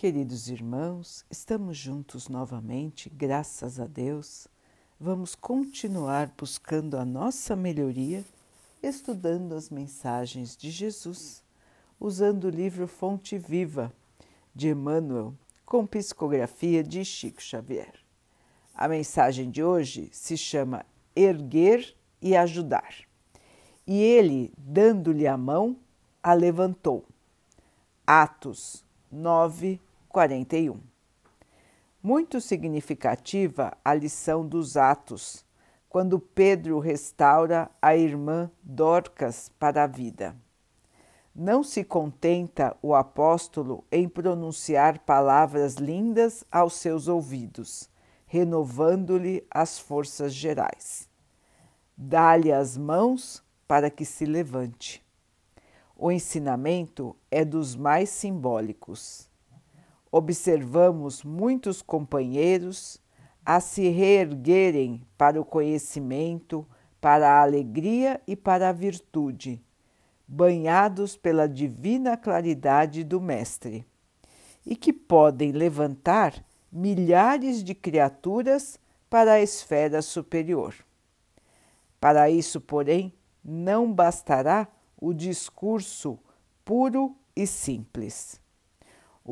Queridos irmãos, estamos juntos novamente, graças a Deus. Vamos continuar buscando a nossa melhoria, estudando as mensagens de Jesus, usando o livro Fonte Viva de Emmanuel, com psicografia de Chico Xavier. A mensagem de hoje se chama Erguer e Ajudar. E ele, dando-lhe a mão, a levantou. Atos 9, 41. Muito significativa a lição dos Atos, quando Pedro restaura a irmã Dorcas para a vida. Não se contenta o apóstolo em pronunciar palavras lindas aos seus ouvidos, renovando-lhe as forças gerais. Dá-lhe as mãos para que se levante. O ensinamento é dos mais simbólicos observamos muitos companheiros a se reerguerem para o conhecimento, para a alegria e para a virtude, banhados pela divina claridade do Mestre, e que podem levantar milhares de criaturas para a esfera superior. Para isso, porém, não bastará o discurso puro e simples.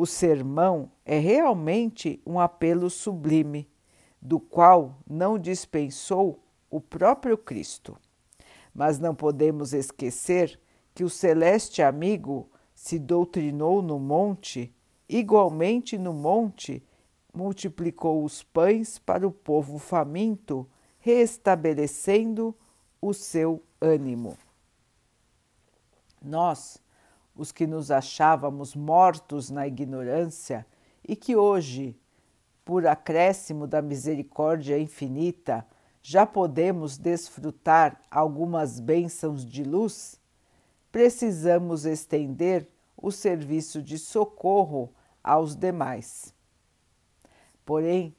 O sermão é realmente um apelo sublime, do qual não dispensou o próprio Cristo. Mas não podemos esquecer que o celeste amigo se doutrinou no monte, igualmente no monte multiplicou os pães para o povo faminto, restabelecendo o seu ânimo. Nós, os que nos achávamos mortos na ignorância e que hoje, por acréscimo da misericórdia infinita, já podemos desfrutar algumas bênçãos de luz, precisamos estender o serviço de socorro aos demais. Porém,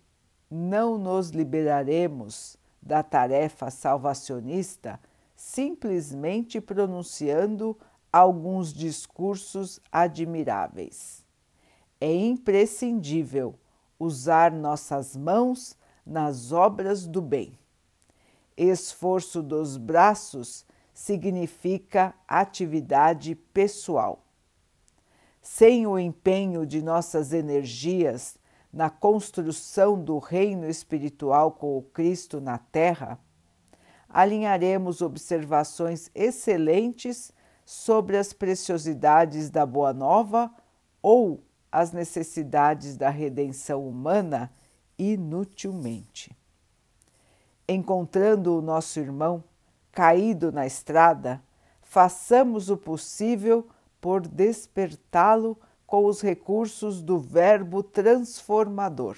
não nos liberaremos da tarefa salvacionista simplesmente pronunciando alguns discursos admiráveis. É imprescindível usar nossas mãos nas obras do bem. Esforço dos braços significa atividade pessoal. Sem o empenho de nossas energias na construção do reino espiritual com o Cristo na Terra, alinharemos observações excelentes sobre as preciosidades da Boa Nova ou as necessidades da redenção humana inutilmente. Encontrando o nosso irmão caído na estrada, façamos o possível por despertá-lo com os recursos do Verbo transformador.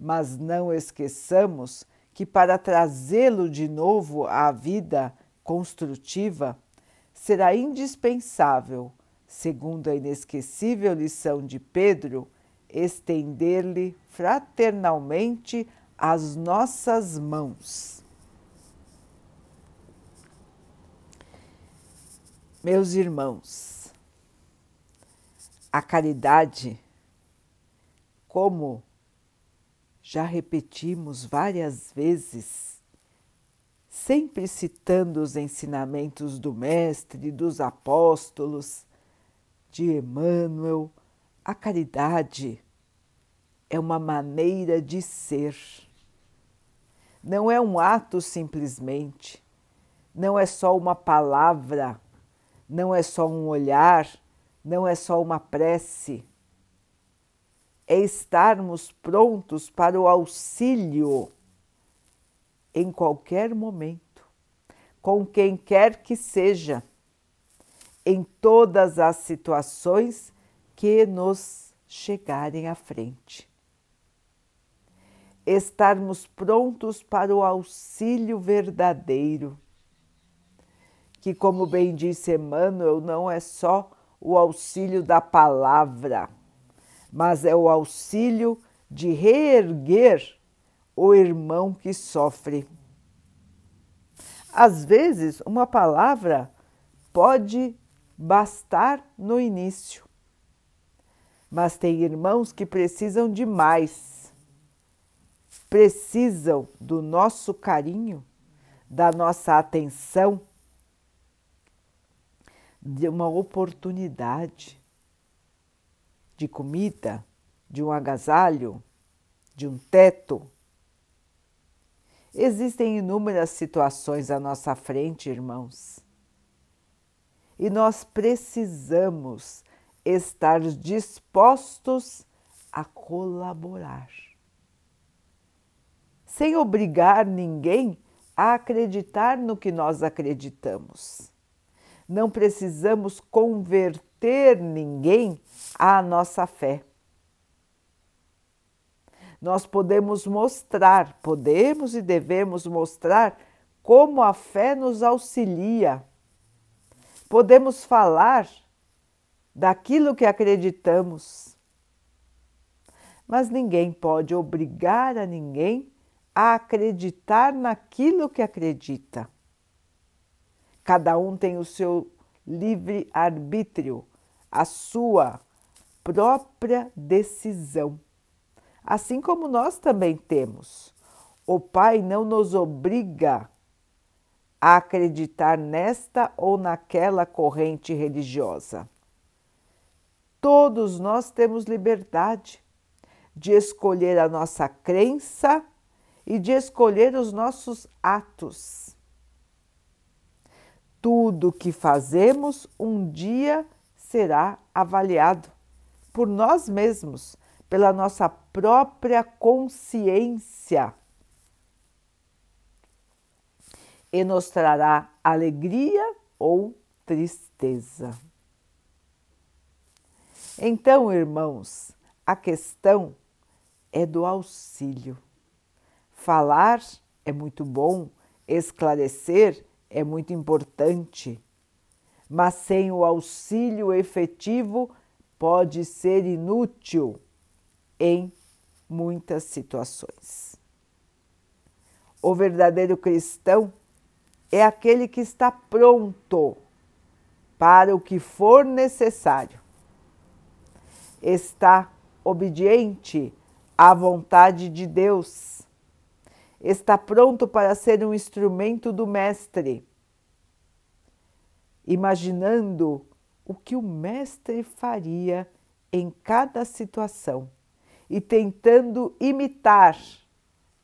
Mas não esqueçamos que para trazê-lo de novo à vida construtiva, será indispensável, segundo a inesquecível lição de Pedro, estender-lhe fraternalmente as nossas mãos. Meus irmãos, a caridade, como já repetimos várias vezes, sempre citando os ensinamentos do Mestre, dos apóstolos, de Emmanuel, a caridade é uma maneira de ser. Não é um ato simplesmente, não é só uma palavra, não é só um olhar, não é só uma prece. É estarmos prontos para o auxílio em qualquer momento, com quem quer que seja, em todas as situações que nos chegarem à frente. Estarmos prontos para o auxílio verdadeiro, que, como bem disse Emmanuel, não é só o auxílio da palavra, mas é o auxílio de reerguer o irmão que sofre. Às vezes, uma palavra pode bastar no início, Mas tem irmãos que precisam de mais, precisam do nosso carinho, da nossa atenção, de uma oportunidade de comida, de um agasalho, de um teto. Existem inúmeras situações à nossa frente, irmãos, e nós precisamos estar dispostos a colaborar, sem obrigar ninguém a acreditar no que nós acreditamos. Não precisamos converter ninguém à nossa fé. Nós podemos mostrar, podemos e devemos mostrar como a fé nos auxilia. Podemos falar daquilo que acreditamos. Mas ninguém pode obrigar a ninguém a acreditar naquilo que acredita. Cada um tem o seu livre arbítrio, a sua própria decisão. Assim como nós também temos. O Pai não nos obriga a acreditar nesta ou naquela corrente religiosa. Todos nós temos liberdade de escolher a nossa crença e de escolher os nossos atos. Tudo que fazemos um dia será avaliado por nós mesmos, pela nossa própria consciência e nos trará alegria ou tristeza. Então, irmãos, a questão é do auxílio. Falar é muito bom, esclarecer é muito importante, mas sem o auxílio efetivo pode ser inútil em muitas situações. O verdadeiro cristão é aquele que está pronto para o que for necessário. Está obediente à vontade de Deus, está pronto para ser um instrumento do Mestre, imaginando o que o Mestre faria em cada situação e tentando imitar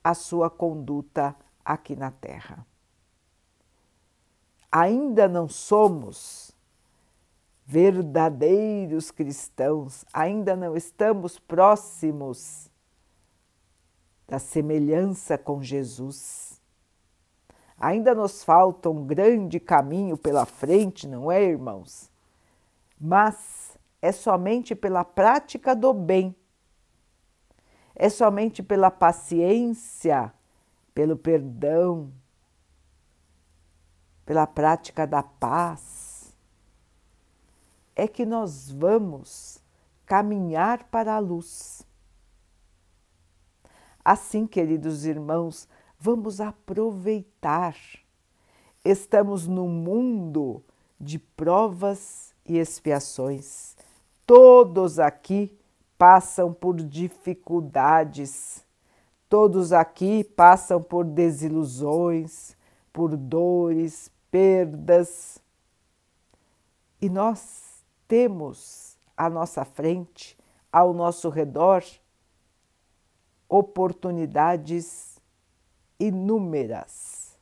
a sua conduta aqui na Terra. Ainda não somos verdadeiros cristãos, ainda não estamos próximos da semelhança com Jesus. Ainda nos falta um grande caminho pela frente, não é, irmãos? Mas é somente pela prática do bem, é somente pela paciência, pelo perdão, pela prática da paz, é que nós vamos caminhar para a luz. Assim, queridos irmãos, vamos aproveitar. Estamos no mundo de provas e expiações. Todos aqui passam por dificuldades, todos aqui passam por desilusões, por dores, perdas. E nós temos à nossa frente, ao nosso redor, oportunidades inúmeras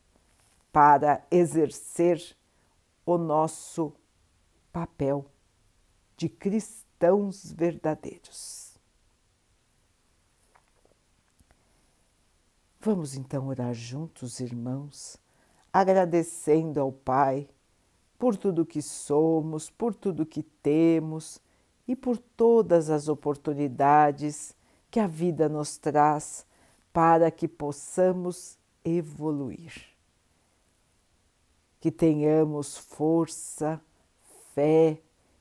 para exercer o nosso papel de cristãos verdadeiros. Vamos então orar juntos, irmãos, agradecendo ao Pai por tudo que somos, por tudo que temos e por todas as oportunidades que a vida nos traz para que possamos evoluir. Que tenhamos força, fé